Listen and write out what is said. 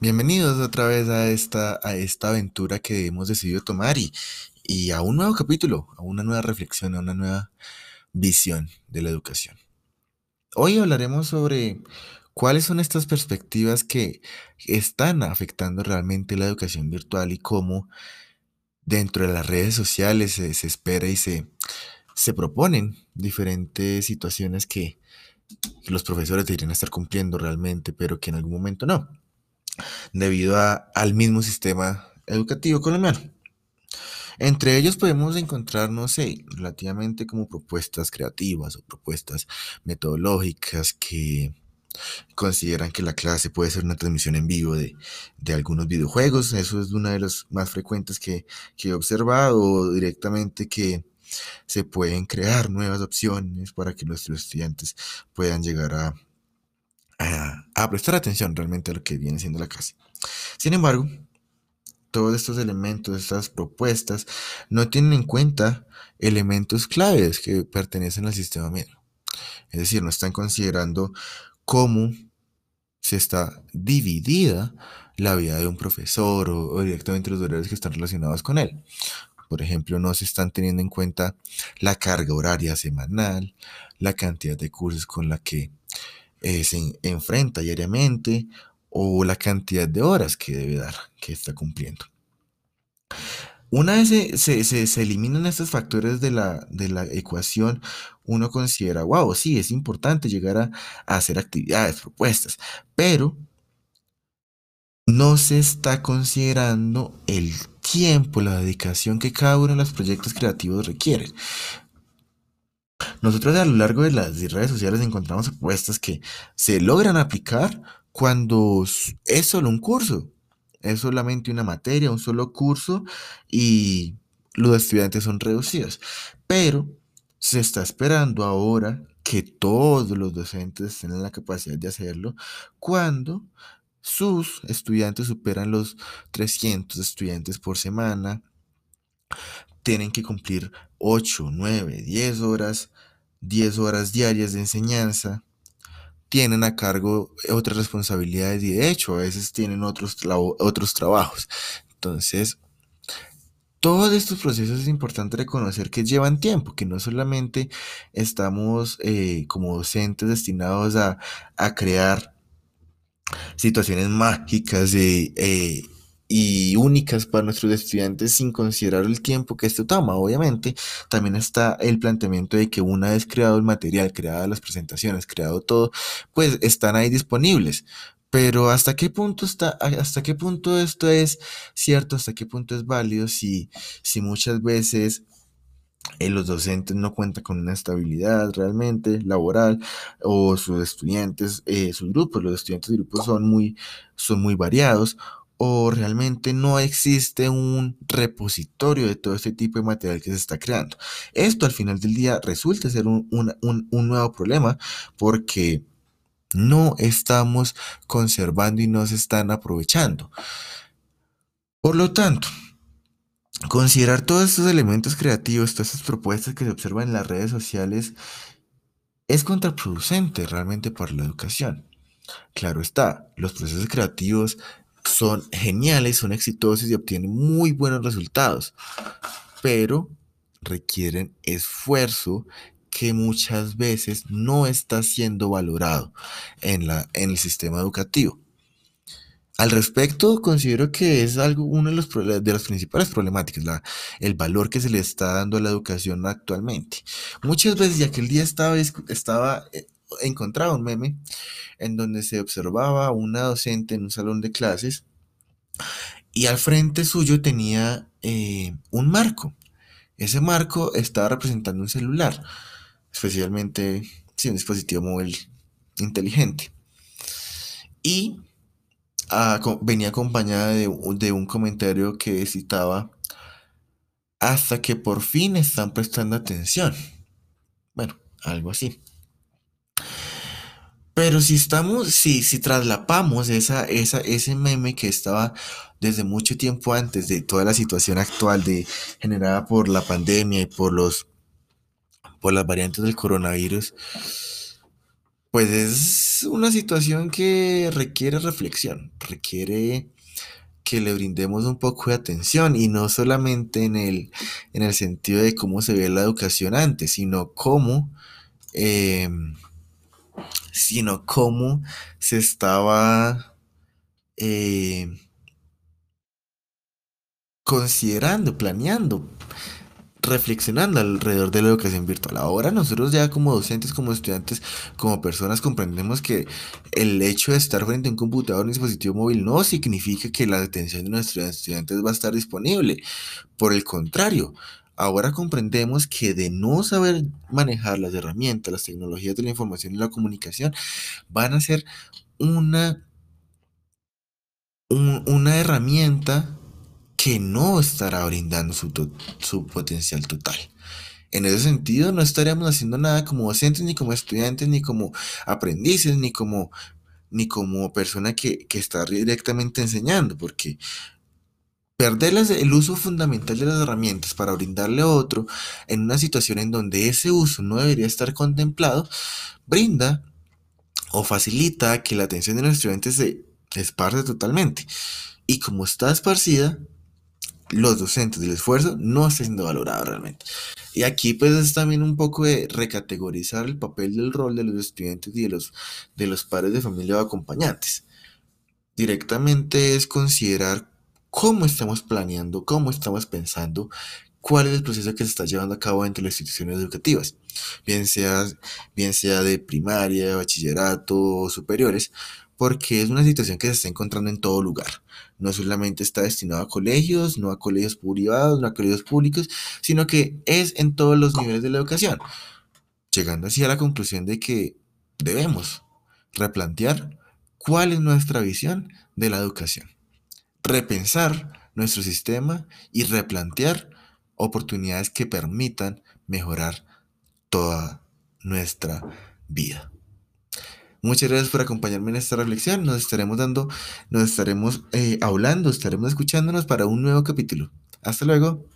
Bienvenidos otra vez a esta, aventura que hemos decidido tomar y, a un nuevo capítulo, a una nueva reflexión, a una nueva visión de la educación. Hoy hablaremos sobre cuáles son estas perspectivas que están afectando realmente la educación virtual y cómo dentro de las redes sociales se, se espera y se, se proponen diferentes situaciones que los profesores deberían estar cumpliendo realmente, pero que en algún momento no, debido a, al mismo sistema educativo colonial. Entre ellos podemos encontrar, no sé, relativamente como propuestas creativas o propuestas metodológicas que consideran que la clase puede ser una transmisión en vivo de, de algunos videojuegos. Eso es una de las más frecuentes que, que he observado, directamente que se pueden crear nuevas opciones para que nuestros estudiantes puedan llegar a, a prestar atención realmente a lo que viene siendo la clase. Sin embargo, todos estos elementos, estas propuestas, no tienen en cuenta elementos claves que pertenecen al sistema medio. Es decir, no están considerando cómo se está dividida la vida de un profesor o, o directamente los horarios que están relacionados con él. Por ejemplo, no se están teniendo en cuenta la carga horaria semanal, la cantidad de cursos con la que eh, se enfrenta diariamente o la cantidad de horas que debe dar, que está cumpliendo. Una vez se, se, se, eliminan estos factores de la, de la, ecuación, uno considera, wow, sí, es importante llegar a, a hacer actividades, propuestas, pero no se está considerando el tiempo, la dedicación que cada uno de los proyectos creativos requiere. Nosotros a lo largo de las redes sociales encontramos propuestas que se logran aplicar cuando es solo un curso, es solamente una materia, un solo curso y los estudiantes son reducidos. Pero se está esperando ahora que todos los docentes tengan la capacidad de hacerlo cuando sus estudiantes superan los 300 estudiantes por semana, tienen que cumplir 8, 9, 10 horas, 10 horas diarias de enseñanza, tienen a cargo otras responsabilidades y de hecho a veces tienen otros, otros trabajos. Entonces, todos estos procesos es importante reconocer que llevan tiempo, que no solamente estamos eh, como docentes destinados a, a crear situaciones mágicas eh, eh, y únicas para nuestros estudiantes sin considerar el tiempo que esto toma. Obviamente, también está el planteamiento de que una vez creado el material, creadas las presentaciones, creado todo, pues están ahí disponibles. Pero hasta qué punto está, hasta qué punto esto es cierto, hasta qué punto es válido si, si muchas veces eh, los docentes no cuentan con una estabilidad realmente laboral o sus estudiantes, eh, sus grupos, los estudiantes de grupos son muy, son muy variados o realmente no existe un repositorio de todo este tipo de material que se está creando. Esto al final del día resulta ser un, un, un, un nuevo problema porque no estamos conservando y no se están aprovechando. Por lo tanto, considerar todos estos elementos creativos, todas estas propuestas que se observan en las redes sociales, es contraproducente realmente para la educación. Claro está, los procesos creativos son geniales, son exitosos y obtienen muy buenos resultados, pero requieren esfuerzo que muchas veces no está siendo valorado en, la, en el sistema educativo. Al respecto, considero que es algo, una de, los, de las principales problemáticas, la, el valor que se le está dando a la educación actualmente. Muchas veces, ya que el día estaba, estaba eh, encontraba un meme en donde se observaba una docente en un salón de clases y al frente suyo tenía eh, un marco. Ese marco estaba representando un celular, especialmente sí, un dispositivo móvil inteligente. Y venía acompañada de, de un comentario que citaba hasta que por fin están prestando atención. Bueno, algo así. Pero si estamos, si, si traslapamos esa, esa, ese meme que estaba desde mucho tiempo antes de toda la situación actual de, generada por la pandemia y por los por las variantes del coronavirus, Pues es una situación que requiere reflexión, requiere que le brindemos un poco de atención y no solamente en el, en el sentido de cómo se ve la educación antes, sino cómo, eh, sino cómo se estaba eh, considerando, planeando, reflexionando alrededor de la educación virtual. Ahora nosotros ya como docentes, como estudiantes, como personas comprendemos que el hecho de estar frente a un computador, un dispositivo móvil, no significa que la atención de nuestros estudiantes va a estar disponible. Por el contrario, ahora comprendemos que de no saber manejar las herramientas, las tecnologías de la información y la comunicación, van a ser una, un- una herramienta que no estará brindando su, su potencial total. En ese sentido, no estaríamos haciendo nada como docentes, ni como estudiantes, ni como aprendices, ni como, ni como persona que, que está directamente enseñando, porque perder el uso fundamental de las herramientas para brindarle a otro en una situación en donde ese uso no debería estar contemplado, brinda o facilita que la atención de los estudiantes se esparce totalmente. Y como está esparcida, los docentes del esfuerzo no está siendo valorado realmente. Y aquí pues es también un poco de recategorizar el papel del rol de los estudiantes y de los, de los padres de familia o acompañantes. Directamente es considerar cómo estamos planeando, cómo estamos pensando, cuál es el proceso que se está llevando a cabo entre las instituciones educativas, bien sea, bien sea de primaria, bachillerato superiores, porque es una situación que se está encontrando en todo lugar. No solamente está destinado a colegios, no a colegios privados, no a colegios públicos, sino que es en todos los niveles de la educación, llegando así a la conclusión de que debemos replantear cuál es nuestra visión de la educación, repensar nuestro sistema y replantear oportunidades que permitan mejorar toda nuestra vida. Muchas gracias por acompañarme en esta reflexión. Nos estaremos dando, nos estaremos eh, hablando, estaremos escuchándonos para un nuevo capítulo. Hasta luego.